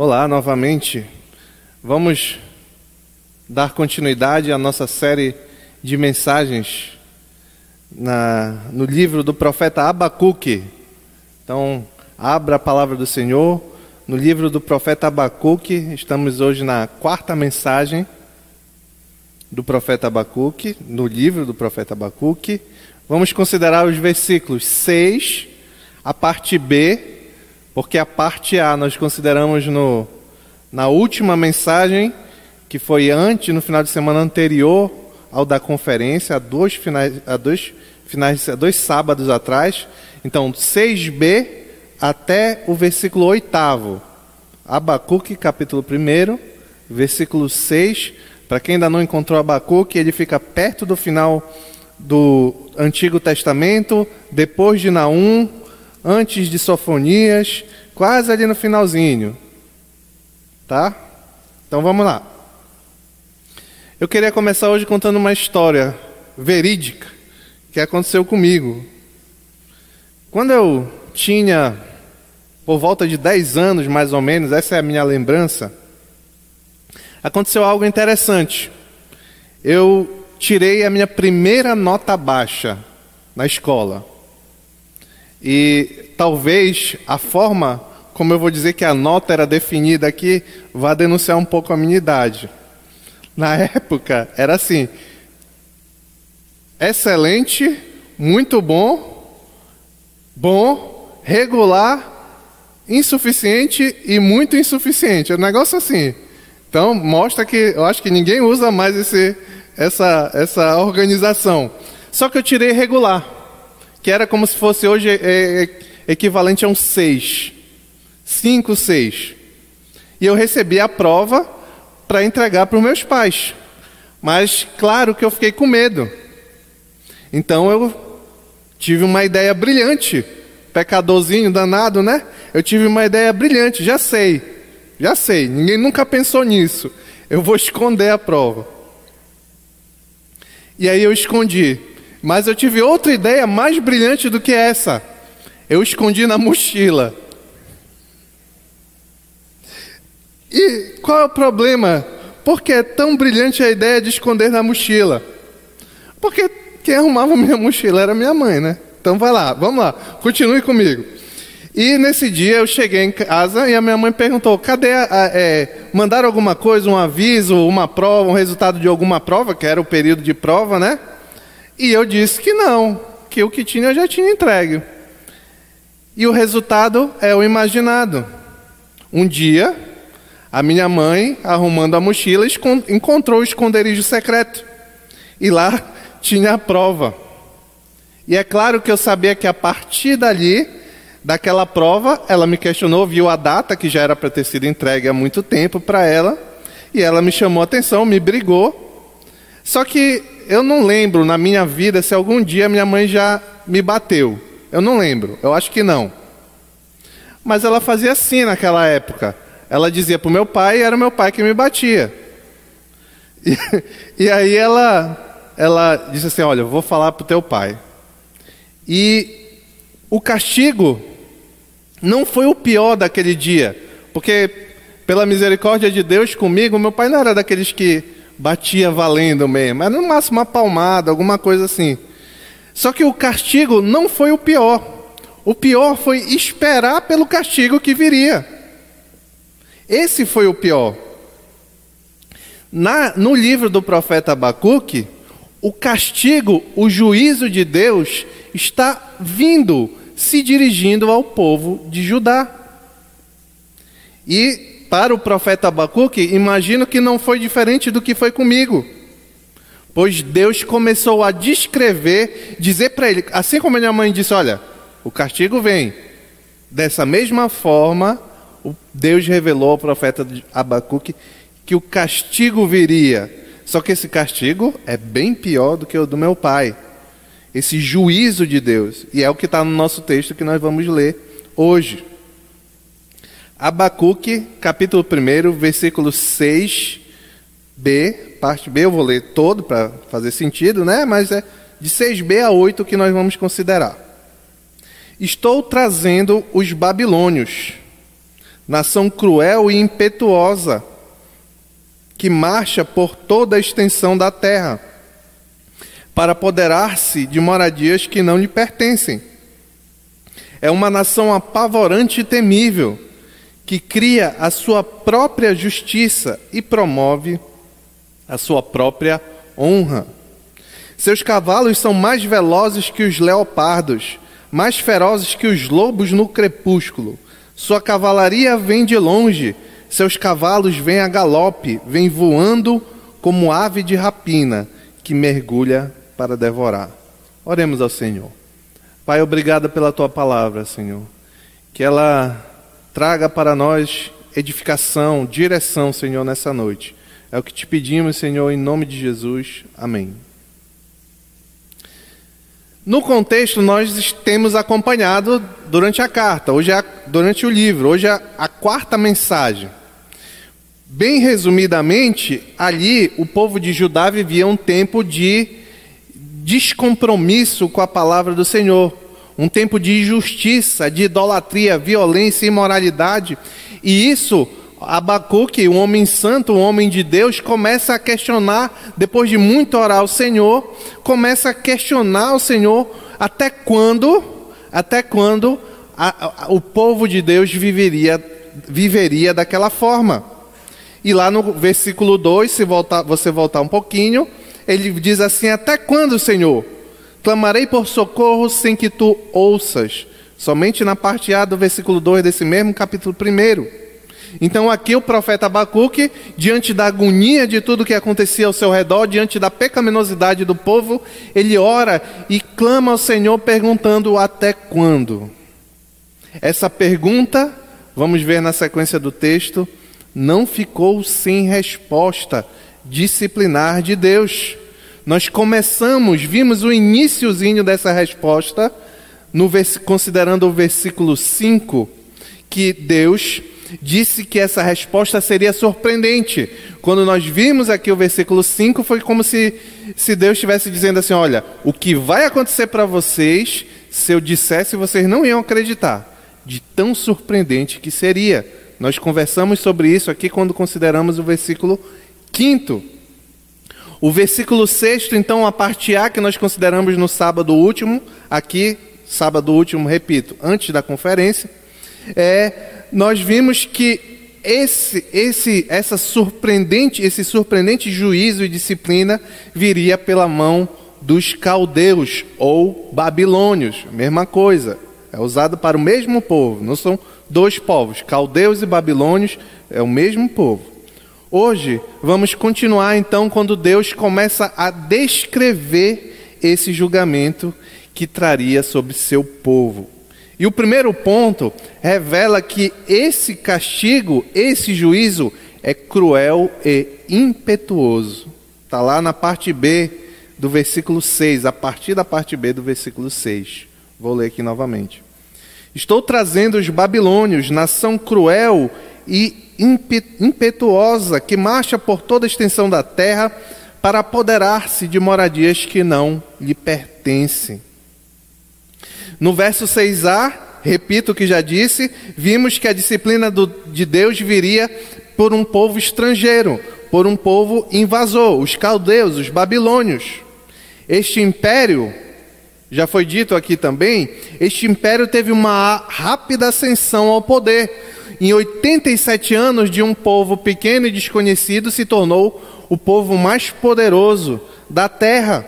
Olá novamente. Vamos dar continuidade à nossa série de mensagens na, no livro do profeta Abacuque. Então, abra a palavra do Senhor no livro do profeta Abacuque. Estamos hoje na quarta mensagem do profeta Abacuque, no livro do profeta Abacuque. Vamos considerar os versículos 6, a parte B porque a parte A nós consideramos no, na última mensagem, que foi antes, no final de semana anterior ao da conferência, há dois, finais, há dois, finais, há dois sábados atrás. Então, 6b até o versículo 8. Abacuque, capítulo 1, versículo 6. Para quem ainda não encontrou Abacuque, ele fica perto do final do Antigo Testamento, depois de Naum, antes de Sofonias, quase ali no finalzinho. Tá? Então vamos lá. Eu queria começar hoje contando uma história verídica que aconteceu comigo. Quando eu tinha por volta de 10 anos, mais ou menos, essa é a minha lembrança, aconteceu algo interessante. Eu tirei a minha primeira nota baixa na escola. E talvez a forma como eu vou dizer que a nota era definida aqui, vá denunciar um pouco a minha idade. Na época era assim: excelente, muito bom, bom, regular, insuficiente e muito insuficiente. É um negócio assim. Então mostra que eu acho que ninguém usa mais esse, essa, essa organização. Só que eu tirei regular que era como se fosse hoje é, é, equivalente a um 6. 5, 6. E eu recebi a prova para entregar para os meus pais. Mas claro que eu fiquei com medo. Então eu tive uma ideia brilhante. Pecadorzinho danado, né? Eu tive uma ideia brilhante, já sei. Já sei, ninguém nunca pensou nisso. Eu vou esconder a prova. E aí eu escondi. Mas eu tive outra ideia mais brilhante do que essa. Eu escondi na mochila. E qual é o problema? Por que é tão brilhante a ideia de esconder na mochila? Porque quem arrumava minha mochila era minha mãe, né? Então vai lá, vamos lá, continue comigo. E nesse dia eu cheguei em casa e a minha mãe perguntou: cadê a, a, é, mandaram alguma coisa, um aviso, uma prova, um resultado de alguma prova, que era o período de prova, né? E eu disse que não, que o que tinha eu já tinha entregue. E o resultado é o imaginado. Um dia, a minha mãe, arrumando a mochila, encontrou o esconderijo secreto. E lá tinha a prova. E é claro que eu sabia que a partir dali, daquela prova, ela me questionou, viu a data que já era para ter sido entregue há muito tempo para ela, e ela me chamou a atenção, me brigou. Só que eu não lembro na minha vida se algum dia minha mãe já me bateu. Eu não lembro, eu acho que não. Mas ela fazia assim naquela época. Ela dizia para o meu pai e era meu pai que me batia. E, e aí ela, ela disse assim: Olha, eu vou falar para o teu pai. E o castigo não foi o pior daquele dia, porque pela misericórdia de Deus comigo, meu pai não era daqueles que batia valendo mesmo. Era no máximo uma palmada, alguma coisa assim. Só que o castigo não foi o pior. O pior foi esperar pelo castigo que viria. Esse foi o pior. Na, no livro do profeta Abacuque, o castigo, o juízo de Deus está vindo, se dirigindo ao povo de Judá. E para o profeta Abacuque, imagino que não foi diferente do que foi comigo. Pois Deus começou a descrever, dizer para ele, assim como minha mãe disse: Olha, o castigo vem. Dessa mesma forma, Deus revelou ao profeta Abacuque que o castigo viria. Só que esse castigo é bem pior do que o do meu pai. Esse juízo de Deus. E é o que está no nosso texto que nós vamos ler hoje. Abacuque, capítulo 1, versículo 6b, parte B, eu vou ler todo para fazer sentido, né? Mas é de 6b a 8 que nós vamos considerar. Estou trazendo os babilônios, nação cruel e impetuosa, que marcha por toda a extensão da terra, para apoderar-se de moradias que não lhe pertencem. É uma nação apavorante e temível, que cria a sua própria justiça e promove a sua própria honra. Seus cavalos são mais velozes que os leopardos, mais ferozes que os lobos no crepúsculo. Sua cavalaria vem de longe, seus cavalos vêm a galope, vêm voando como ave de rapina que mergulha para devorar. Oremos ao Senhor. Pai, obrigado pela tua palavra, Senhor. Que ela traga para nós edificação, direção, Senhor, nessa noite. É o que te pedimos, Senhor, em nome de Jesus. Amém. No contexto, nós temos acompanhado durante a carta, hoje é a, durante o livro, hoje é a quarta mensagem. Bem resumidamente, ali o povo de Judá vivia um tempo de descompromisso com a palavra do Senhor, um tempo de injustiça, de idolatria, violência e imoralidade, e isso Abacuque, um homem santo, um homem de Deus, começa a questionar, depois de muito orar ao Senhor, começa a questionar o Senhor até quando, até quando a, a, o povo de Deus viveria, viveria daquela forma. E lá no versículo 2, se voltar, você voltar um pouquinho, ele diz assim: Até quando, Senhor? Clamarei por socorro sem que tu ouças. Somente na parte A do versículo 2 desse mesmo capítulo 1. Então aqui o profeta Abacuque, diante da agonia de tudo que acontecia ao seu redor, diante da pecaminosidade do povo, ele ora e clama ao Senhor perguntando até quando. Essa pergunta, vamos ver na sequência do texto, não ficou sem resposta disciplinar de Deus. Nós começamos, vimos o iníciozinho dessa resposta, no, considerando o versículo 5, que Deus disse que essa resposta seria surpreendente. Quando nós vimos aqui o versículo 5, foi como se, se Deus estivesse dizendo assim: Olha, o que vai acontecer para vocês, se eu dissesse, vocês não iam acreditar. De tão surpreendente que seria. Nós conversamos sobre isso aqui quando consideramos o versículo 5. O versículo 6, então, a parte A que nós consideramos no sábado último, aqui, sábado último, repito, antes da conferência, é nós vimos que esse, esse, essa surpreendente, esse surpreendente juízo e disciplina viria pela mão dos caldeus ou babilônios, mesma coisa. É usado para o mesmo povo, não são dois povos, caldeus e babilônios é o mesmo povo. Hoje vamos continuar então quando Deus começa a descrever esse julgamento que traria sobre seu povo. E o primeiro ponto revela que esse castigo, esse juízo, é cruel e impetuoso. Está lá na parte B do versículo 6, a partir da parte B do versículo 6. Vou ler aqui novamente. Estou trazendo os babilônios, nação cruel e impetuosa, que marcha por toda a extensão da terra para apoderar-se de moradias que não lhe pertencem. No verso 6a, repito o que já disse, vimos que a disciplina do, de Deus viria por um povo estrangeiro, por um povo invasor, os caldeus, os babilônios. Este império, já foi dito aqui também, este império teve uma rápida ascensão ao poder. Em 87 anos de um povo pequeno e desconhecido, se tornou o povo mais poderoso da terra.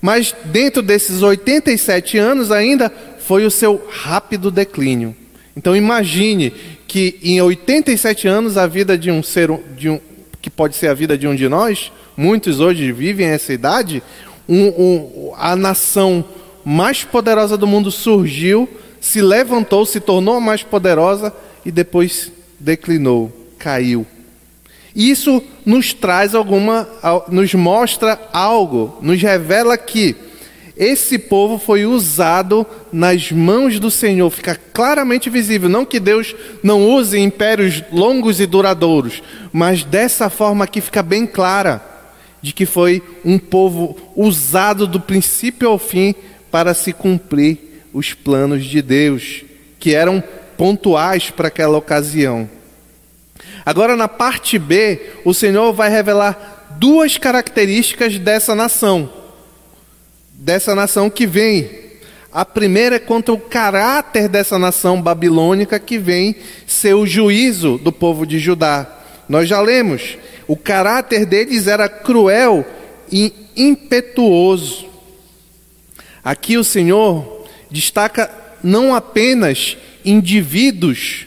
Mas dentro desses 87 anos ainda foi o seu rápido declínio. Então imagine que em 87 anos a vida de um ser de um, que pode ser a vida de um de nós, muitos hoje vivem essa idade, um, um, a nação mais poderosa do mundo surgiu, se levantou, se tornou mais poderosa e depois declinou, caiu. Isso nos traz alguma, nos mostra algo, nos revela que esse povo foi usado nas mãos do Senhor, fica claramente visível. Não que Deus não use impérios longos e duradouros, mas dessa forma aqui fica bem clara de que foi um povo usado do princípio ao fim para se cumprir os planos de Deus, que eram pontuais para aquela ocasião. Agora, na parte B, o Senhor vai revelar duas características dessa nação, dessa nação que vem. A primeira é contra o caráter dessa nação babilônica que vem ser o juízo do povo de Judá. Nós já lemos, o caráter deles era cruel e impetuoso. Aqui o Senhor destaca não apenas indivíduos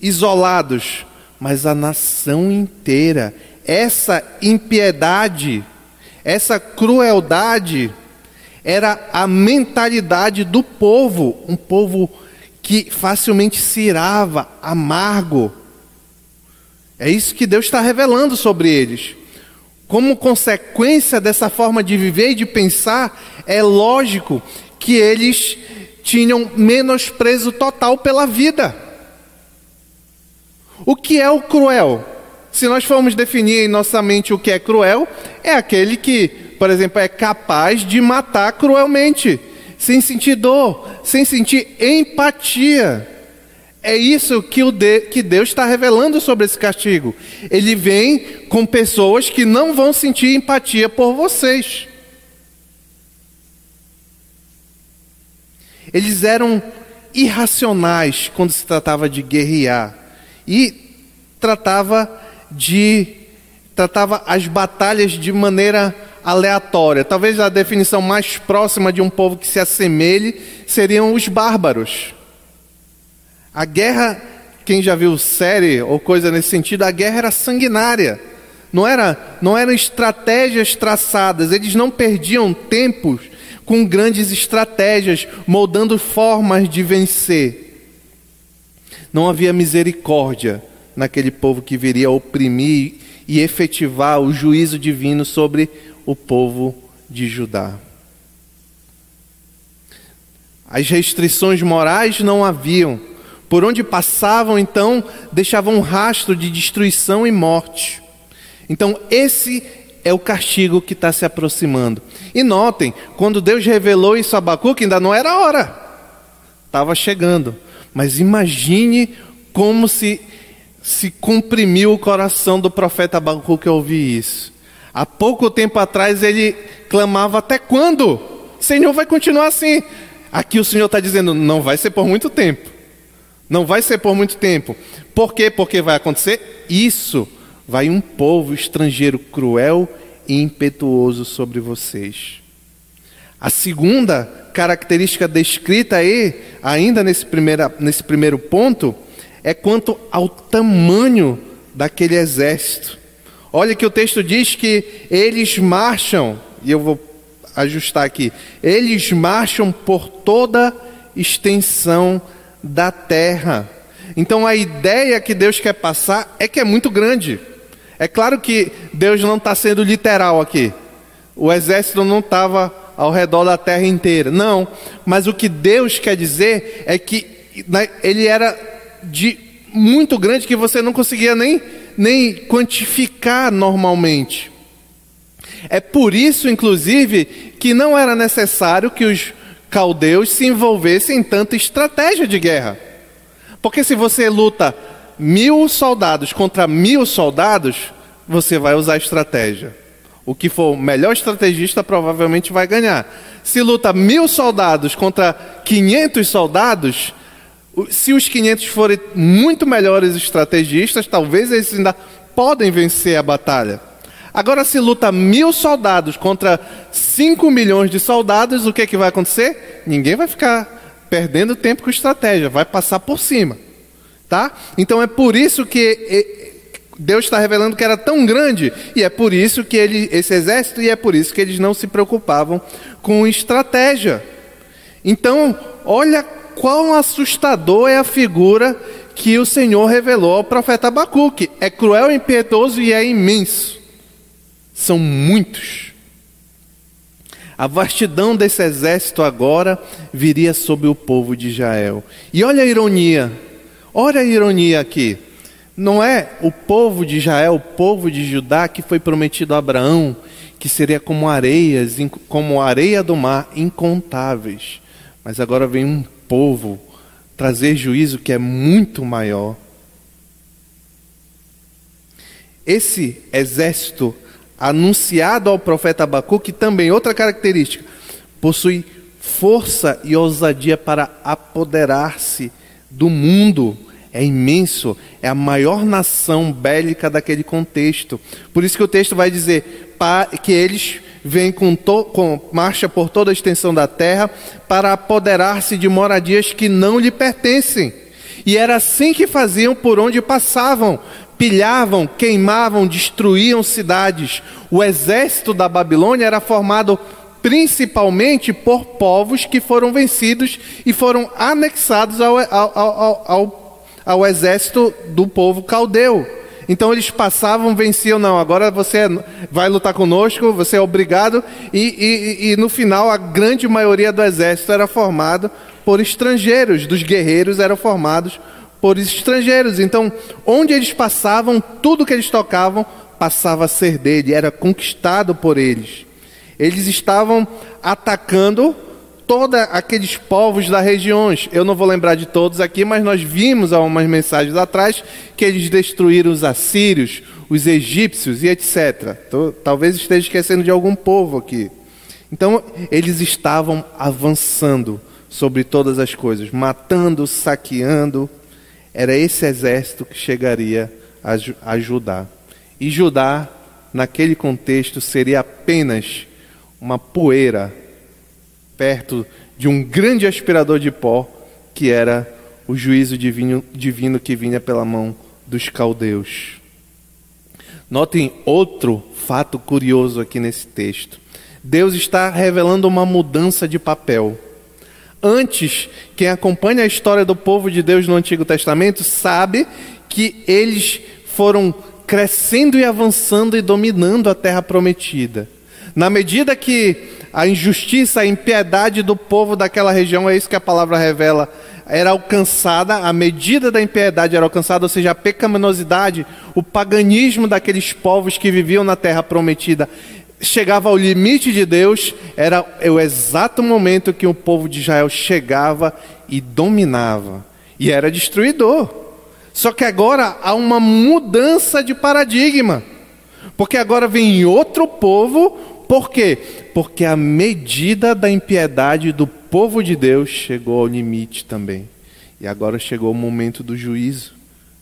isolados, mas a nação inteira. Essa impiedade, essa crueldade, era a mentalidade do povo, um povo que facilmente se irava, amargo. É isso que Deus está revelando sobre eles. Como consequência dessa forma de viver e de pensar, é lógico que eles tinham menosprezo total pela vida. O que é o cruel? Se nós formos definir em nossa mente o que é cruel, é aquele que, por exemplo, é capaz de matar cruelmente, sem sentir dor, sem sentir empatia. É isso que, o de, que Deus está revelando sobre esse castigo. Ele vem com pessoas que não vão sentir empatia por vocês. Eles eram irracionais quando se tratava de guerrear e tratava de tratava as batalhas de maneira aleatória. Talvez a definição mais próxima de um povo que se assemelhe seriam os bárbaros. A guerra, quem já viu série ou coisa nesse sentido, a guerra era sanguinária. Não era, não eram estratégias traçadas, eles não perdiam tempos com grandes estratégias, moldando formas de vencer. Não havia misericórdia naquele povo que viria oprimir e efetivar o juízo divino sobre o povo de Judá. As restrições morais não haviam. Por onde passavam, então, deixavam um rastro de destruição e morte. Então, esse é o castigo que está se aproximando. E notem, quando Deus revelou isso a Abacuque, ainda não era hora, estava chegando. Mas imagine como se se comprimiu o coração do profeta Abacuque ao ouvir isso. Há pouco tempo atrás ele clamava: Até quando? Senhor, vai continuar assim. Aqui o Senhor está dizendo: Não vai ser por muito tempo. Não vai ser por muito tempo. Por quê? Porque vai acontecer isso. Vai um povo estrangeiro cruel e impetuoso sobre vocês. A segunda característica descrita aí, ainda nesse, primeira, nesse primeiro ponto, é quanto ao tamanho daquele exército. Olha que o texto diz que eles marcham, e eu vou ajustar aqui, eles marcham por toda extensão da terra. Então a ideia que Deus quer passar é que é muito grande. É claro que Deus não está sendo literal aqui. O exército não estava ao redor da terra inteira. Não, mas o que Deus quer dizer é que né, ele era de muito grande que você não conseguia nem, nem quantificar normalmente. É por isso, inclusive, que não era necessário que os caldeus se envolvessem em tanta estratégia de guerra. Porque se você luta mil soldados contra mil soldados, você vai usar estratégia. O que for o melhor estrategista provavelmente vai ganhar. Se luta mil soldados contra 500 soldados, se os 500 forem muito melhores estrategistas, talvez eles ainda podem vencer a batalha. Agora, se luta mil soldados contra 5 milhões de soldados, o que, é que vai acontecer? Ninguém vai ficar perdendo tempo com estratégia, vai passar por cima. Tá? Então é por isso que Deus está revelando que era tão grande, e é por isso que ele, esse exército, e é por isso que eles não se preocupavam com estratégia. Então, olha quão assustador é a figura que o Senhor revelou ao profeta Abacuque. É cruel, impiedoso e é imenso. São muitos. A vastidão desse exército agora viria sobre o povo de Israel. E olha a ironia, olha a ironia aqui. Não é o povo de Israel, o povo de Judá que foi prometido a Abraão, que seria como areias, como areia do mar, incontáveis. Mas agora vem um povo trazer juízo que é muito maior. Esse exército anunciado ao profeta Abacuque também, outra característica, possui força e ousadia para apoderar-se do mundo. É imenso, é a maior nação bélica daquele contexto. Por isso que o texto vai dizer que eles vêm com, com marcha por toda a extensão da terra para apoderar-se de moradias que não lhe pertencem. E era assim que faziam por onde passavam, pilhavam, queimavam, destruíam cidades. O exército da Babilônia era formado principalmente por povos que foram vencidos e foram anexados ao, ao, ao, ao, ao exército do povo caldeu. Então eles passavam, venciam, não, agora você é, vai lutar conosco, você é obrigado, e, e, e, no final a grande maioria do exército era formado por estrangeiros, dos guerreiros eram formados por estrangeiros. Então, onde eles passavam, tudo que eles tocavam passava a ser dele, era conquistado por eles. Eles estavam atacando todos aqueles povos das regiões. Eu não vou lembrar de todos aqui, mas nós vimos há umas mensagens atrás que eles destruíram os assírios, os egípcios e etc. Talvez esteja esquecendo de algum povo aqui. Então, eles estavam avançando sobre todas as coisas, matando, saqueando, era esse exército que chegaria a, Judá. E Judá, naquele contexto, seria apenas uma poeira perto de um grande aspirador de pó, que era o juízo divino, divino que vinha pela mão dos caldeus. Notem outro fato curioso aqui nesse texto. Deus está revelando uma mudança de papel. Antes, quem acompanha a história do povo de Deus no Antigo Testamento sabe que eles foram crescendo e avançando e dominando a terra prometida. Na medida que a injustiça, a impiedade do povo daquela região, é isso que a palavra revela, era alcançada, a medida da impiedade era alcançada, ou seja, a pecaminosidade, o paganismo daqueles povos que viviam na terra prometida chegava ao limite de Deus, era o exato momento que o povo de Israel chegava e dominava, e era destruidor. Só que agora há uma mudança de paradigma, porque agora vem outro povo, por quê? Porque a medida da impiedade do povo de Deus chegou ao limite também, e agora chegou o momento do juízo,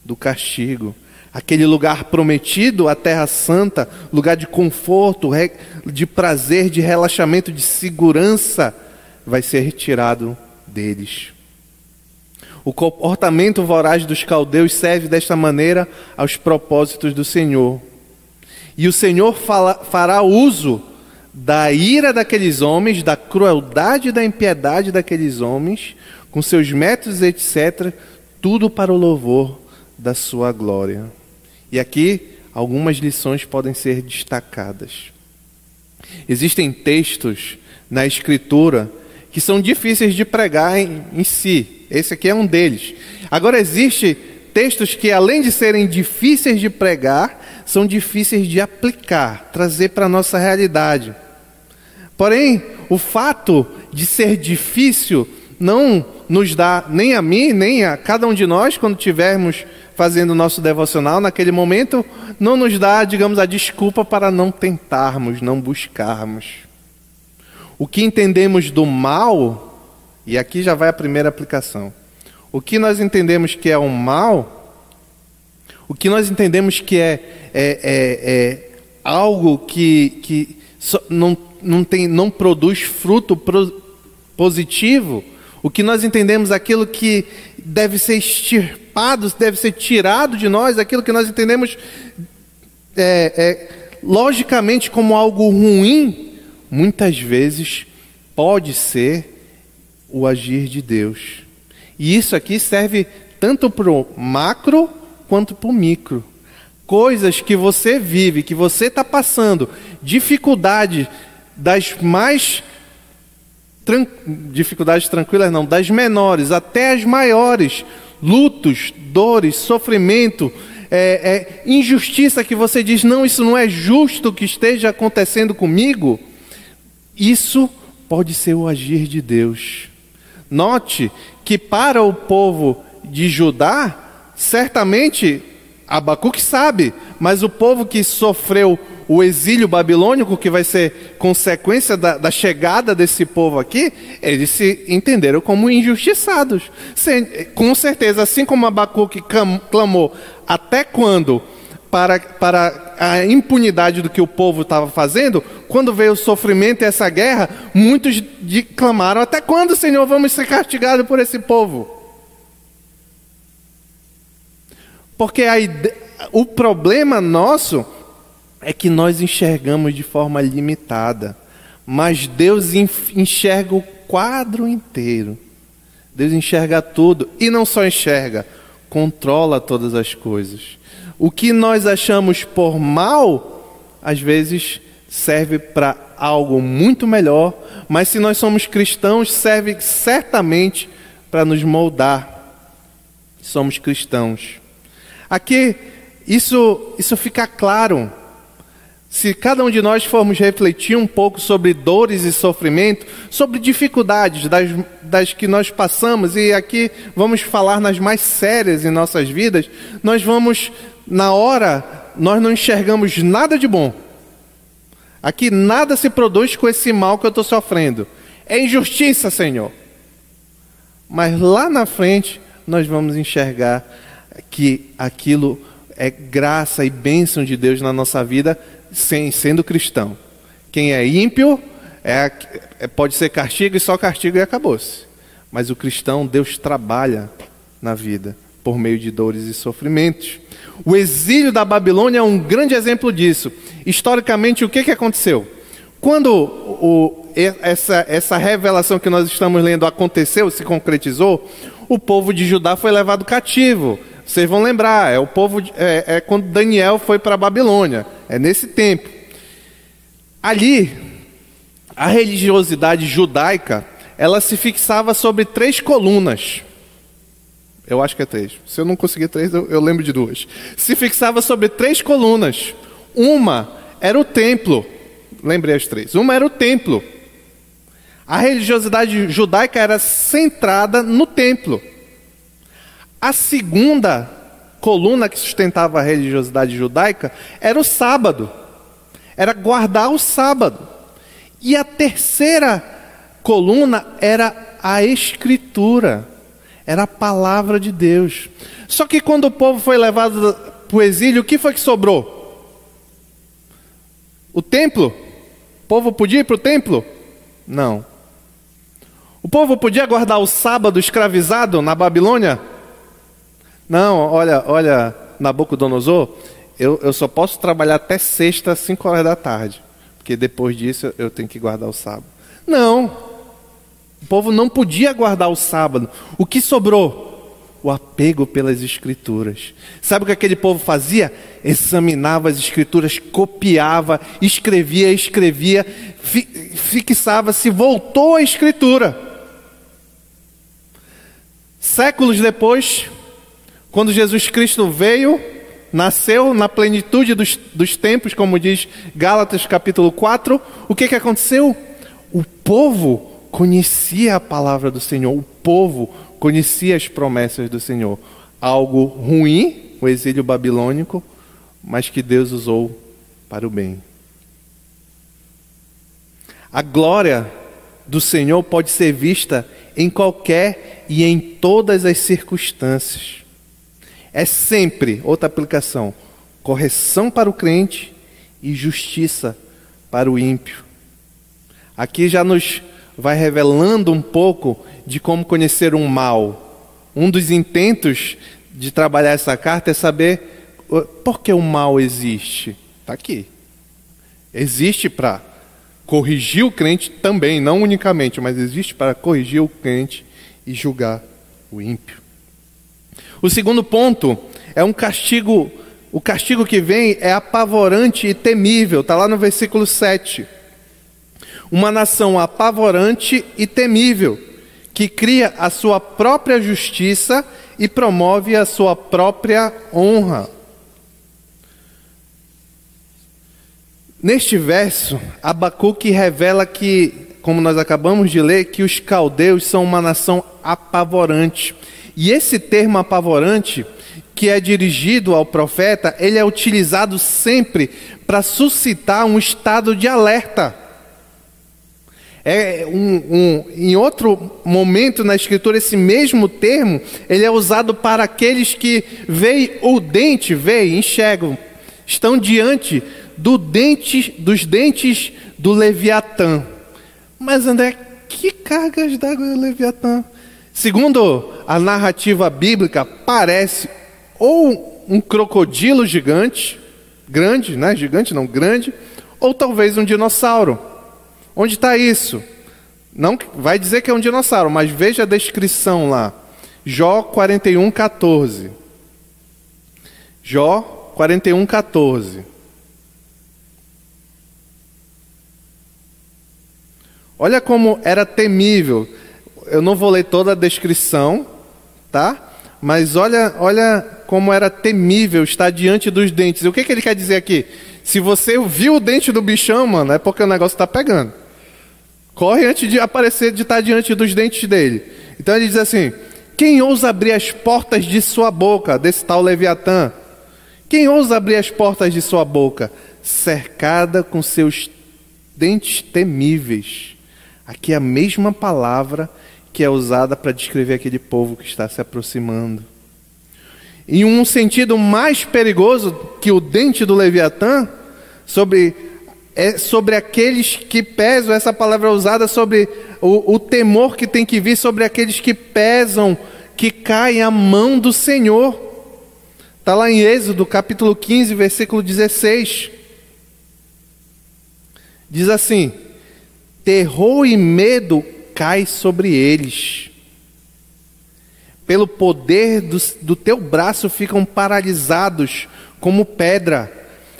do castigo aquele lugar prometido, a Terra Santa, lugar de conforto, de prazer, de relaxamento, de segurança, vai ser retirado deles. O comportamento voraz dos caldeus serve desta maneira aos propósitos do Senhor. E o Senhor fala, fará uso da ira daqueles homens, da crueldade e da impiedade daqueles homens, com seus métodos, etc., tudo para o louvor da sua glória. E aqui algumas lições podem ser destacadas. Existem textos na Escritura que são difíceis de pregar em, em si. Esse aqui é um deles. Agora, existe textos que, além de serem difíceis de pregar, são difíceis de aplicar, trazer para a nossa realidade. Porém, o fato de ser difícil não nos dá, nem a mim, nem a cada um de nós, quando tivermos fazendo o nosso devocional, naquele momento, não nos dá, digamos, a desculpa para não tentarmos, não buscarmos. O que entendemos do mal, e aqui já vai a primeira aplicação. O que nós entendemos que é o mal, o que nós entendemos que é, é, é, é algo que, que não, não, tem, não produz fruto pro, positivo, o que nós entendemos aquilo que deve ser extirpado, deve ser tirado de nós, aquilo que nós entendemos é, é, logicamente como algo ruim, muitas vezes pode ser o agir de Deus. E isso aqui serve tanto para o macro quanto para o micro. Coisas que você vive, que você está passando, dificuldade das mais tran dificuldades tranquilas, não, das menores até as maiores, lutos, dores, sofrimento, é, é, injustiça que você diz, não, isso não é justo que esteja acontecendo comigo, isso pode ser o agir de Deus. Note que para o povo de Judá, certamente Abacuque sabe, mas o povo que sofreu o exílio babilônico, que vai ser consequência da, da, chegada desse povo aqui, eles se entenderam como injustiçados. Sem, com certeza, assim como Abacuque clamou, até quando? Para, para a impunidade do que o povo estava fazendo, quando veio o sofrimento e essa guerra, muitos de, clamaram: Até quando, Senhor, vamos ser castigados por esse povo? Porque a, o problema nosso é que nós enxergamos de forma limitada, mas Deus enxerga o quadro inteiro. Deus enxerga tudo e não só enxerga, controla todas as coisas. O que nós achamos por mal, às vezes serve para algo muito melhor, mas se nós somos cristãos, serve certamente para nos moldar. Somos cristãos. Aqui, isso, isso fica claro se cada um de nós formos refletir um pouco sobre dores e sofrimento, sobre dificuldades das, das que nós passamos, e aqui vamos falar nas mais sérias em nossas vidas, nós vamos, na hora, nós não enxergamos nada de bom. Aqui nada se produz com esse mal que eu estou sofrendo. É injustiça, Senhor. Mas lá na frente, nós vamos enxergar que aquilo é graça e bênção de Deus na nossa vida sem, sendo cristão. Quem é ímpio é, é, pode ser castigo e só castigo e acabou-se. Mas o cristão, Deus trabalha na vida por meio de dores e sofrimentos. O exílio da Babilônia é um grande exemplo disso. Historicamente, o que, que aconteceu? Quando o, essa, essa revelação que nós estamos lendo aconteceu, se concretizou, o povo de Judá foi levado cativo. Vocês vão lembrar, é o povo é, é quando Daniel foi para a Babilônia, é nesse tempo. Ali, a religiosidade judaica, ela se fixava sobre três colunas. Eu acho que é três. Se eu não conseguir três, eu, eu lembro de duas. Se fixava sobre três colunas. Uma era o templo. Lembrei as três. Uma era o templo. A religiosidade judaica era centrada no templo. A segunda coluna que sustentava a religiosidade judaica era o sábado, era guardar o sábado. E a terceira coluna era a escritura, era a palavra de Deus. Só que quando o povo foi levado para o exílio, o que foi que sobrou? O templo? O povo podia ir para o templo? Não. O povo podia guardar o sábado escravizado na Babilônia? Não, olha, olha, Nabucodonosor, eu, eu só posso trabalhar até sexta, 5 horas da tarde. Porque depois disso eu tenho que guardar o sábado. Não. O povo não podia guardar o sábado. O que sobrou? O apego pelas escrituras. Sabe o que aquele povo fazia? Examinava as escrituras, copiava, escrevia, escrevia, fi, fixava-se, voltou à escritura. Séculos depois, quando Jesus Cristo veio, nasceu na plenitude dos, dos tempos, como diz Gálatas capítulo 4, o que, que aconteceu? O povo conhecia a palavra do Senhor, o povo conhecia as promessas do Senhor. Algo ruim, o exílio babilônico, mas que Deus usou para o bem. A glória do Senhor pode ser vista em qualquer e em todas as circunstâncias é sempre, outra aplicação, correção para o crente e justiça para o ímpio. Aqui já nos vai revelando um pouco de como conhecer um mal. Um dos intentos de trabalhar essa carta é saber por que o mal existe. Está aqui. Existe para corrigir o crente também, não unicamente, mas existe para corrigir o crente e julgar o ímpio. O segundo ponto é um castigo, o castigo que vem é apavorante e temível, está lá no versículo 7. Uma nação apavorante e temível, que cria a sua própria justiça e promove a sua própria honra. Neste verso, Abacuque revela que como nós acabamos de ler, que os caldeus são uma nação apavorante. E esse termo apavorante, que é dirigido ao profeta, ele é utilizado sempre para suscitar um estado de alerta. É um, um, em outro momento na escritura, esse mesmo termo, ele é usado para aqueles que veem o dente, veem, enxergam, estão diante do dente, dos dentes do Leviatã. Mas André, que cargas d'água é o Leviatã? Segundo a narrativa bíblica, parece ou um crocodilo gigante, grande, né? Gigante não, grande, ou talvez um dinossauro. Onde está isso? Não vai dizer que é um dinossauro, mas veja a descrição lá. Jó 41, 14. Jó 41, 14. Olha como era temível. Eu não vou ler toda a descrição, tá? Mas olha, olha como era temível estar diante dos dentes. O que, que ele quer dizer aqui? Se você viu o dente do bichão, mano, é porque o negócio está pegando. Corre antes de aparecer, de estar diante dos dentes dele. Então ele diz assim: Quem ousa abrir as portas de sua boca, desse tal Leviatã? Quem ousa abrir as portas de sua boca, cercada com seus dentes temíveis? Aqui é a mesma palavra que é usada para descrever aquele povo que está se aproximando. Em um sentido mais perigoso que o dente do Leviatã, sobre é sobre aqueles que pesam, essa palavra é usada sobre o, o temor que tem que vir sobre aqueles que pesam, que caem à mão do Senhor. Está lá em Êxodo, capítulo 15, versículo 16. Diz assim: terror e medo cai sobre eles. Pelo poder do, do teu braço ficam paralisados como pedra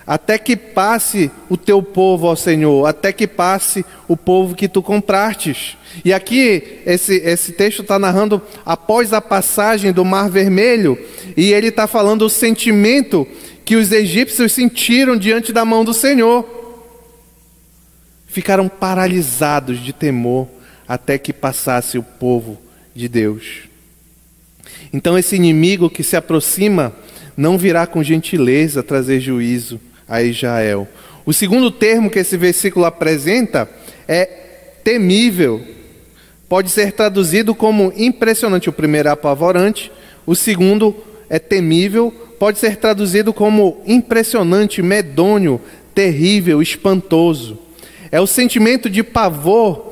até que passe o teu povo, ó Senhor, até que passe o povo que tu comprastes. E aqui, esse, esse texto está narrando após a passagem do Mar Vermelho, e ele está falando o sentimento que os egípcios sentiram diante da mão do Senhor. Ficaram paralisados de temor até que passasse o povo de Deus. Então, esse inimigo que se aproxima não virá com gentileza trazer juízo a Israel. O segundo termo que esse versículo apresenta é temível. Pode ser traduzido como impressionante. O primeiro é apavorante, o segundo é temível, pode ser traduzido como impressionante, medonho, terrível, espantoso. É o sentimento de pavor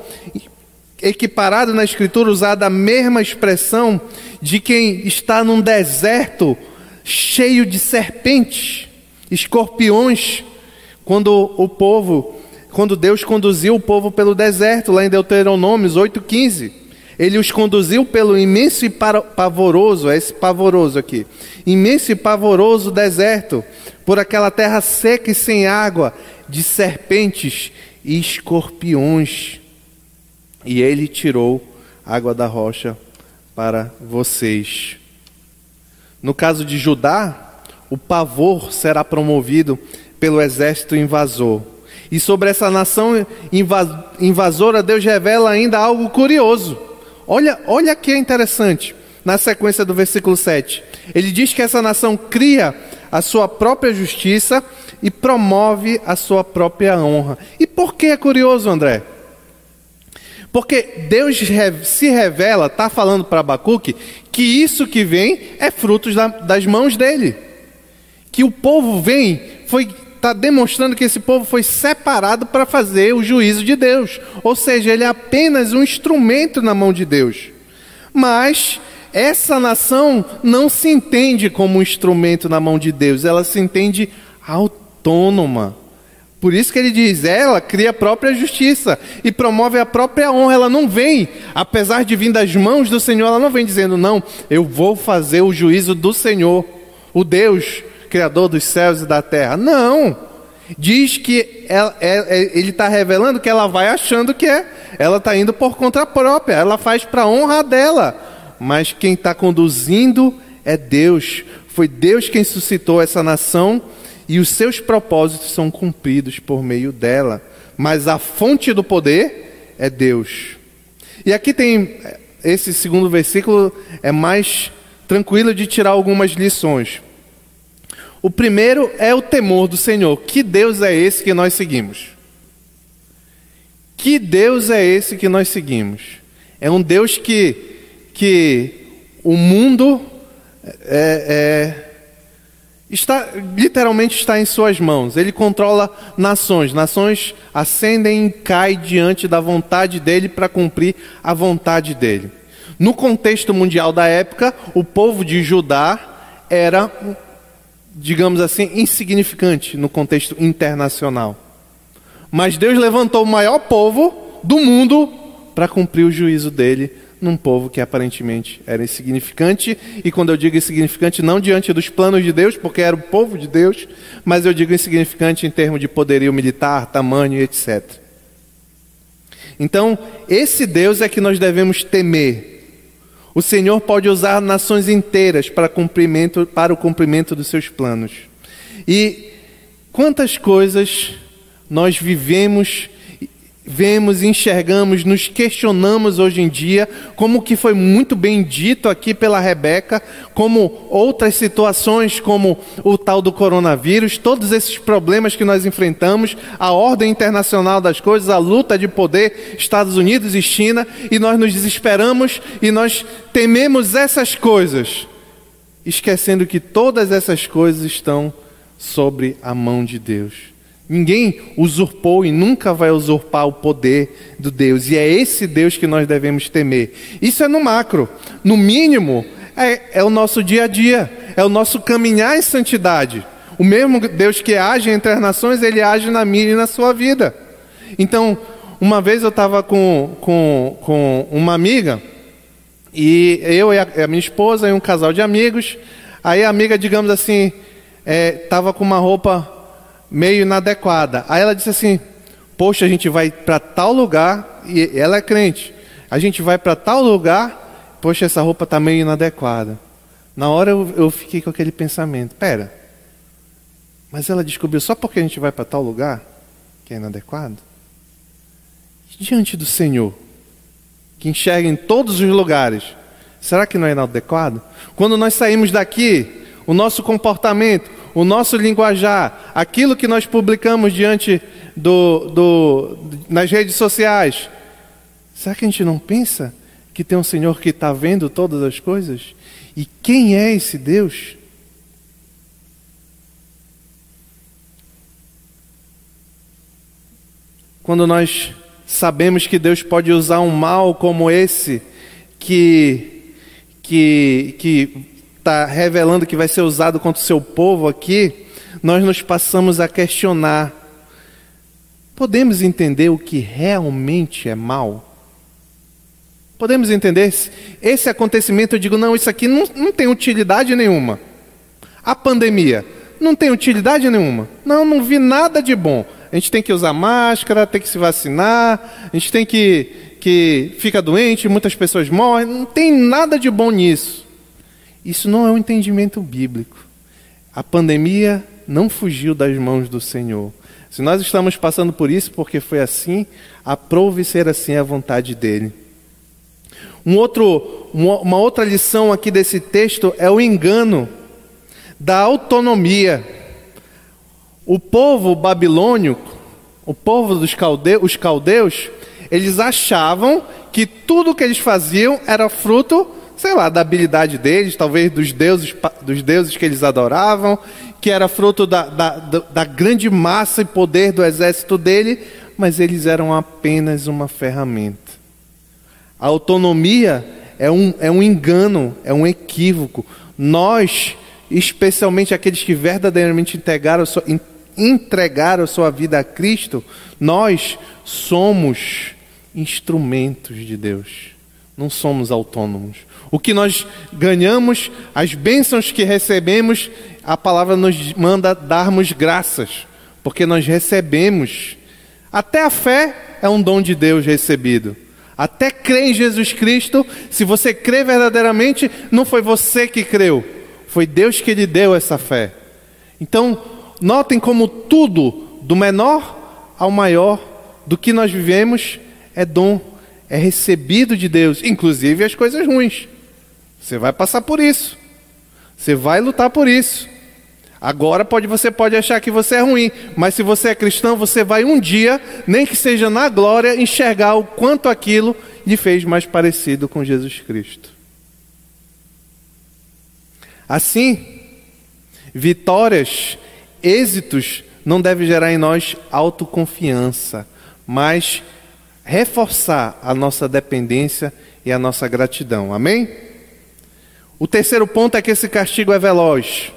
equiparado na Escritura, usada a mesma expressão de quem está num deserto cheio de serpentes escorpiões, quando o povo, quando Deus conduziu o povo pelo deserto, lá em Deuteronômios 8,15. Ele os conduziu pelo imenso e pavoroso, é esse pavoroso aqui, imenso e pavoroso deserto, por aquela terra seca e sem água, de serpentes e escorpiões. E ele tirou água da rocha para vocês. No caso de Judá, o pavor será promovido pelo exército invasor. E sobre essa nação invasora, Deus revela ainda algo curioso. Olha, olha que interessante, na sequência do versículo 7. Ele diz que essa nação cria a sua própria justiça e promove a sua própria honra. E por que é curioso, André? Porque Deus se revela, está falando para Abacuque, que isso que vem é fruto das mãos dele que o povo vem, foi está demonstrando que esse povo foi separado para fazer o juízo de Deus. Ou seja, ele é apenas um instrumento na mão de Deus. Mas essa nação não se entende como um instrumento na mão de Deus, ela se entende autônoma. Por isso que ele diz: ela cria a própria justiça e promove a própria honra. Ela não vem, apesar de vir das mãos do Senhor, ela não vem dizendo, não, eu vou fazer o juízo do Senhor, o Deus Criador dos céus e da terra. Não. Diz que ela, é, é, ele está revelando que ela vai achando que é. Ela está indo por conta própria. Ela faz para honra dela. Mas quem está conduzindo é Deus. Foi Deus quem suscitou essa nação e os seus propósitos são cumpridos por meio dela. Mas a fonte do poder é Deus. E aqui tem esse segundo versículo é mais tranquilo de tirar algumas lições. O primeiro é o temor do Senhor. Que Deus é esse que nós seguimos? Que Deus é esse que nós seguimos? É um Deus que, que o mundo é, é, está literalmente está em suas mãos. Ele controla nações. Nações ascendem e caem diante da vontade dele para cumprir a vontade dele. No contexto mundial da época, o povo de Judá era, digamos assim, insignificante no contexto internacional. Mas Deus levantou o maior povo do mundo para cumprir o juízo dele num povo que aparentemente era insignificante, e quando eu digo insignificante, não diante dos planos de Deus, porque era o povo de Deus, mas eu digo insignificante em termos de poderio militar, tamanho, etc. Então, esse Deus é que nós devemos temer. O Senhor pode usar nações inteiras para, cumprimento, para o cumprimento dos seus planos. E quantas coisas nós vivemos vemos, enxergamos, nos questionamos hoje em dia, como que foi muito bem dito aqui pela Rebeca, como outras situações, como o tal do coronavírus, todos esses problemas que nós enfrentamos, a ordem internacional das coisas, a luta de poder, Estados Unidos e China, e nós nos desesperamos e nós tememos essas coisas, esquecendo que todas essas coisas estão sobre a mão de Deus. Ninguém usurpou e nunca vai usurpar o poder do Deus. E é esse Deus que nós devemos temer. Isso é no macro. No mínimo, é, é o nosso dia a dia. É o nosso caminhar em santidade. O mesmo Deus que age entre as nações, ele age na minha e na sua vida. Então, uma vez eu estava com, com, com uma amiga, e eu e a, a, minha esposa e um casal de amigos. Aí a amiga, digamos assim, estava é, com uma roupa meio inadequada. Aí ela disse assim: Poxa, a gente vai para tal lugar, e ela é crente. A gente vai para tal lugar, poxa, essa roupa está meio inadequada. Na hora eu, eu fiquei com aquele pensamento: Pera, mas ela descobriu só porque a gente vai para tal lugar que é inadequado? Diante do Senhor, que enxerga em todos os lugares, será que não é inadequado? Quando nós saímos daqui, o nosso comportamento, o nosso linguajar, aquilo que nós publicamos diante do, do, nas redes sociais, será que a gente não pensa que tem um Senhor que está vendo todas as coisas? E quem é esse Deus? Quando nós sabemos que Deus pode usar um mal como esse, que, que, que está revelando que vai ser usado contra o seu povo aqui, nós nos passamos a questionar: podemos entender o que realmente é mal? Podemos entender esse acontecimento? Eu digo, não, isso aqui não, não tem utilidade nenhuma. A pandemia não tem utilidade nenhuma. Não, não vi nada de bom. A gente tem que usar máscara, tem que se vacinar, a gente tem que que fica doente, muitas pessoas morrem. Não tem nada de bom nisso. Isso não é um entendimento bíblico. A pandemia não fugiu das mãos do Senhor. Se nós estamos passando por isso porque foi assim, aprove ser assim a vontade dele. Um outro, uma outra lição aqui desse texto é o engano da autonomia. O povo babilônico, o povo dos caldeus, os caldeus, eles achavam que tudo que eles faziam era fruto sei lá, da habilidade deles, talvez dos deuses, dos deuses que eles adoravam, que era fruto da, da, da grande massa e poder do exército dele, mas eles eram apenas uma ferramenta. A autonomia é um, é um engano, é um equívoco. Nós, especialmente aqueles que verdadeiramente entregaram, entregaram sua vida a Cristo, nós somos instrumentos de Deus. Não somos autônomos. O que nós ganhamos, as bênçãos que recebemos, a palavra nos manda darmos graças, porque nós recebemos. Até a fé é um dom de Deus recebido. Até crer em Jesus Cristo, se você crê verdadeiramente, não foi você que creu, foi Deus que lhe deu essa fé. Então, notem como tudo, do menor ao maior, do que nós vivemos, é dom, é recebido de Deus, inclusive as coisas ruins. Você vai passar por isso. Você vai lutar por isso. Agora pode, você pode achar que você é ruim, mas se você é cristão, você vai um dia, nem que seja na glória, enxergar o quanto aquilo lhe fez mais parecido com Jesus Cristo. Assim, vitórias, êxitos não devem gerar em nós autoconfiança, mas reforçar a nossa dependência e a nossa gratidão. Amém? O terceiro ponto é que esse castigo é veloz.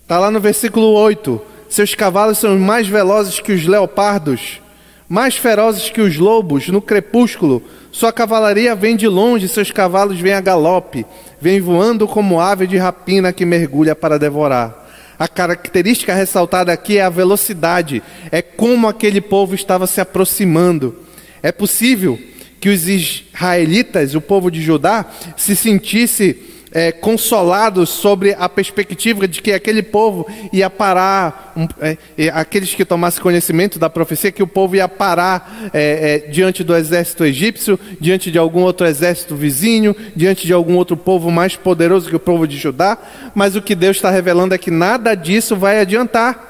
Está lá no versículo 8: Seus cavalos são mais velozes que os leopardos, mais ferozes que os lobos no crepúsculo. Sua cavalaria vem de longe, seus cavalos vêm a galope, vem voando como ave de rapina que mergulha para devorar. A característica ressaltada aqui é a velocidade, é como aquele povo estava se aproximando. É possível que os israelitas, o povo de Judá, se sentisse é, consolados sobre a perspectiva de que aquele povo ia parar, um, é, aqueles que tomassem conhecimento da profecia, que o povo ia parar é, é, diante do exército egípcio, diante de algum outro exército vizinho, diante de algum outro povo mais poderoso que o povo de Judá, mas o que Deus está revelando é que nada disso vai adiantar.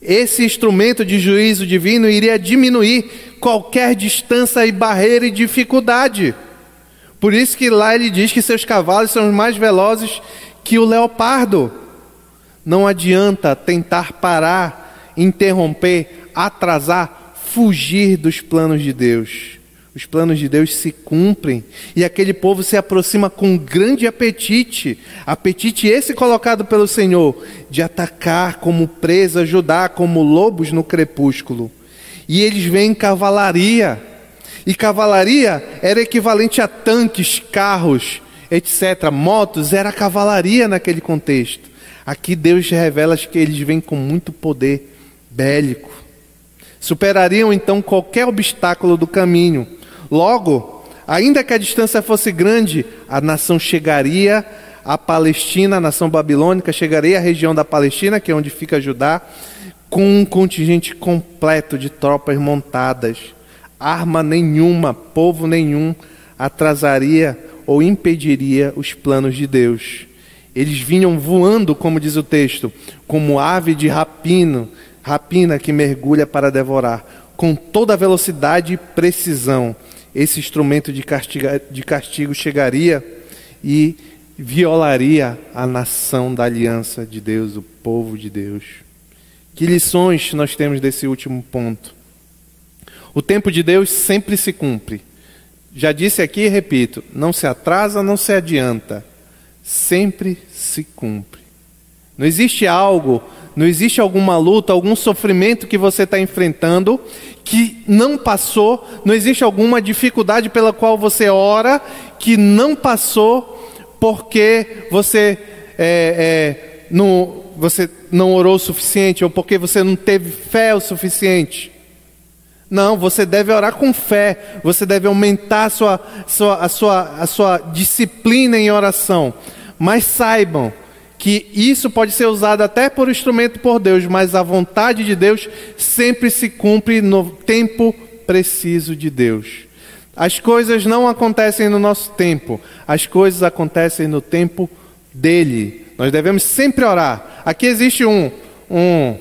Esse instrumento de juízo divino iria diminuir qualquer distância e barreira e dificuldade. Por isso que lá ele diz que seus cavalos são mais velozes que o leopardo. Não adianta tentar parar, interromper, atrasar, fugir dos planos de Deus. Os planos de Deus se cumprem e aquele povo se aproxima com grande apetite, apetite esse colocado pelo Senhor, de atacar como presa Judá, como lobos no crepúsculo. E eles vêm em cavalaria, e cavalaria era equivalente a tanques, carros, etc. Motos era cavalaria naquele contexto. Aqui Deus revela que eles vêm com muito poder bélico. Superariam então qualquer obstáculo do caminho. Logo, ainda que a distância fosse grande, a nação chegaria à Palestina, a nação babilônica chegaria à região da Palestina, que é onde fica Judá, com um contingente completo de tropas montadas arma nenhuma, povo nenhum atrasaria ou impediria os planos de Deus. Eles vinham voando, como diz o texto, como ave de rapino, rapina que mergulha para devorar, com toda velocidade e precisão. Esse instrumento de castigo, de castigo chegaria e violaria a nação da aliança de Deus, o povo de Deus. Que lições nós temos desse último ponto? O tempo de Deus sempre se cumpre. Já disse aqui e repito: não se atrasa, não se adianta. Sempre se cumpre. Não existe algo, não existe alguma luta, algum sofrimento que você está enfrentando que não passou, não existe alguma dificuldade pela qual você ora que não passou porque você, é, é, não, você não orou o suficiente ou porque você não teve fé o suficiente. Não, você deve orar com fé, você deve aumentar a sua, sua, a sua, a sua disciplina em oração. Mas saibam que isso pode ser usado até por instrumento por Deus, mas a vontade de Deus sempre se cumpre no tempo preciso de Deus. As coisas não acontecem no nosso tempo, as coisas acontecem no tempo dele. Nós devemos sempre orar. Aqui existe um, um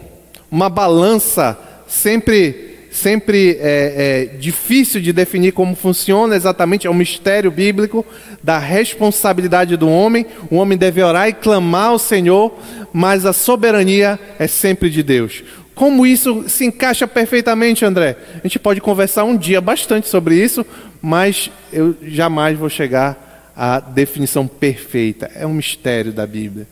uma balança sempre sempre é, é, difícil de definir como funciona exatamente, é um mistério bíblico da responsabilidade do homem. O homem deve orar e clamar ao Senhor, mas a soberania é sempre de Deus. Como isso se encaixa perfeitamente, André? A gente pode conversar um dia bastante sobre isso, mas eu jamais vou chegar à definição perfeita. É um mistério da Bíblia.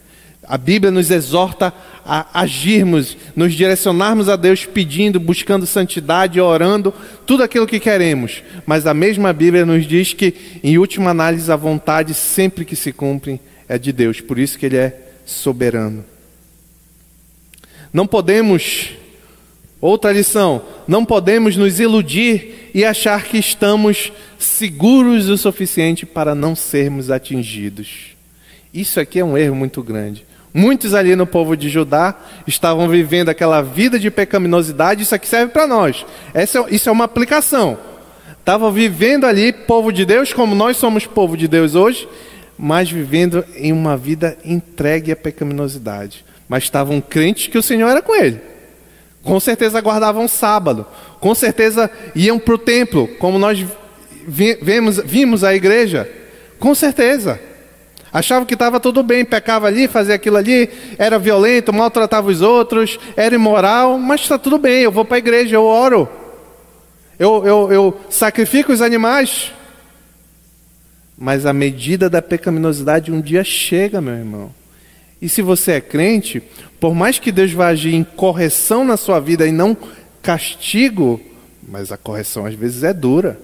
A Bíblia nos exorta a agirmos, nos direcionarmos a Deus pedindo, buscando santidade, orando, tudo aquilo que queremos. Mas a mesma Bíblia nos diz que, em última análise, a vontade sempre que se cumpre é de Deus, por isso que Ele é soberano. Não podemos, outra lição, não podemos nos iludir e achar que estamos seguros o suficiente para não sermos atingidos. Isso aqui é um erro muito grande. Muitos ali no povo de Judá estavam vivendo aquela vida de pecaminosidade, isso aqui serve para nós. Essa, isso é uma aplicação. Estavam vivendo ali, povo de Deus, como nós somos povo de Deus hoje, mas vivendo em uma vida entregue à pecaminosidade. Mas estavam crentes que o Senhor era com ele. Com certeza guardavam sábado. Com certeza iam para o templo, como nós vimos, vimos a igreja. Com certeza. Achava que estava tudo bem, pecava ali, fazia aquilo ali, era violento, maltratava os outros, era imoral, mas está tudo bem, eu vou para a igreja, eu oro, eu, eu, eu sacrifico os animais. Mas a medida da pecaminosidade um dia chega, meu irmão. E se você é crente, por mais que Deus vá agir em correção na sua vida e não castigo, mas a correção às vezes é dura.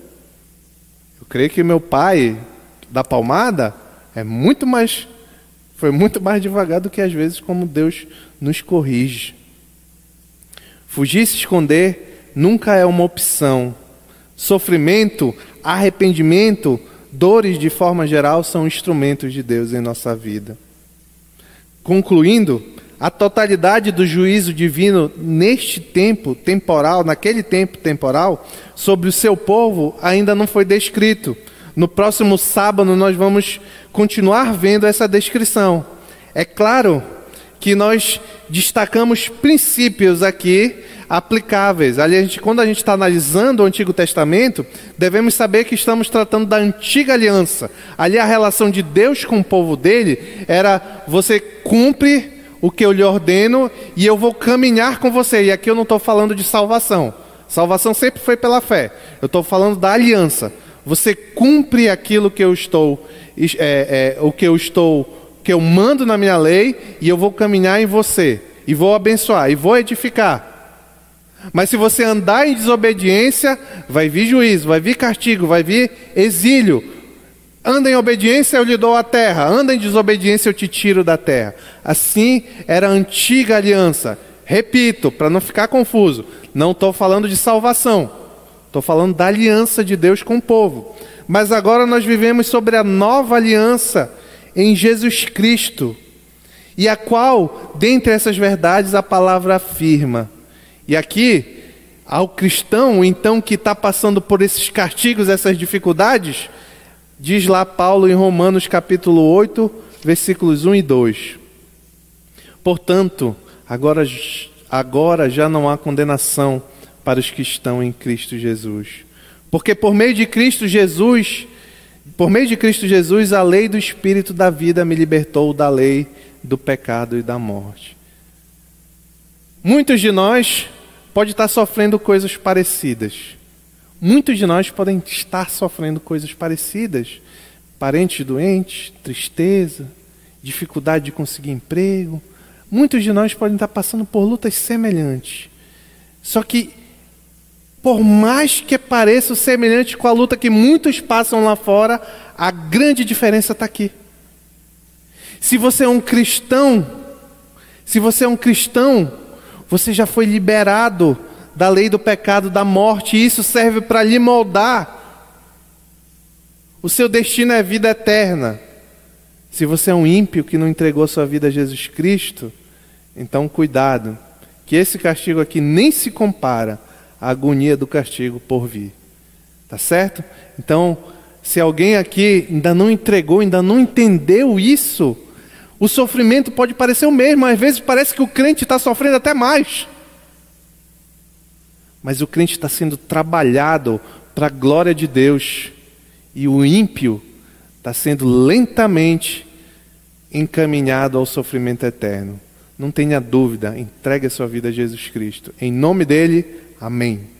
Eu creio que meu pai da palmada é muito mais foi muito mais devagar do que às vezes como Deus nos corrige. Fugir se esconder nunca é uma opção. Sofrimento, arrependimento, dores de forma geral são instrumentos de Deus em nossa vida. Concluindo, a totalidade do juízo divino neste tempo temporal, naquele tempo temporal, sobre o seu povo ainda não foi descrito. No próximo sábado nós vamos continuar vendo essa descrição. É claro que nós destacamos princípios aqui aplicáveis. Ali a gente, quando a gente está analisando o Antigo Testamento, devemos saber que estamos tratando da antiga aliança. Ali a relação de Deus com o povo dele era você cumpre o que eu lhe ordeno e eu vou caminhar com você. E aqui eu não estou falando de salvação. Salvação sempre foi pela fé. Eu estou falando da aliança. Você cumpre aquilo que eu estou, é, é, o que eu estou, que eu mando na minha lei, e eu vou caminhar em você, e vou abençoar, e vou edificar. Mas se você andar em desobediência, vai vir juízo, vai vir castigo, vai vir exílio. Anda em obediência, eu lhe dou a terra. Anda em desobediência, eu te tiro da terra. Assim era a antiga aliança. Repito, para não ficar confuso, não estou falando de salvação. Estou falando da aliança de Deus com o povo. Mas agora nós vivemos sobre a nova aliança em Jesus Cristo. E a qual, dentre essas verdades, a palavra afirma. E aqui, ao cristão, então, que está passando por esses castigos, essas dificuldades, diz lá Paulo em Romanos capítulo 8, versículos 1 e 2. Portanto, agora, agora já não há condenação para os que estão em Cristo Jesus. Porque por meio de Cristo Jesus, por meio de Cristo Jesus, a lei do Espírito da vida me libertou da lei do pecado e da morte. Muitos de nós podem estar sofrendo coisas parecidas. Muitos de nós podem estar sofrendo coisas parecidas. Parentes doentes, tristeza, dificuldade de conseguir emprego. Muitos de nós podem estar passando por lutas semelhantes. Só que por mais que pareça semelhante com a luta que muitos passam lá fora, a grande diferença está aqui. Se você é um cristão, se você é um cristão, você já foi liberado da lei do pecado, da morte, e isso serve para lhe moldar. O seu destino é vida eterna. Se você é um ímpio que não entregou sua vida a Jesus Cristo, então cuidado, que esse castigo aqui nem se compara a agonia do castigo por vir. Tá certo? Então, se alguém aqui ainda não entregou, ainda não entendeu isso, o sofrimento pode parecer o mesmo, às vezes parece que o crente está sofrendo até mais. Mas o crente está sendo trabalhado para a glória de Deus, e o ímpio está sendo lentamente encaminhado ao sofrimento eterno. Não tenha dúvida, entregue a sua vida a Jesus Cristo. Em nome dele, Amém.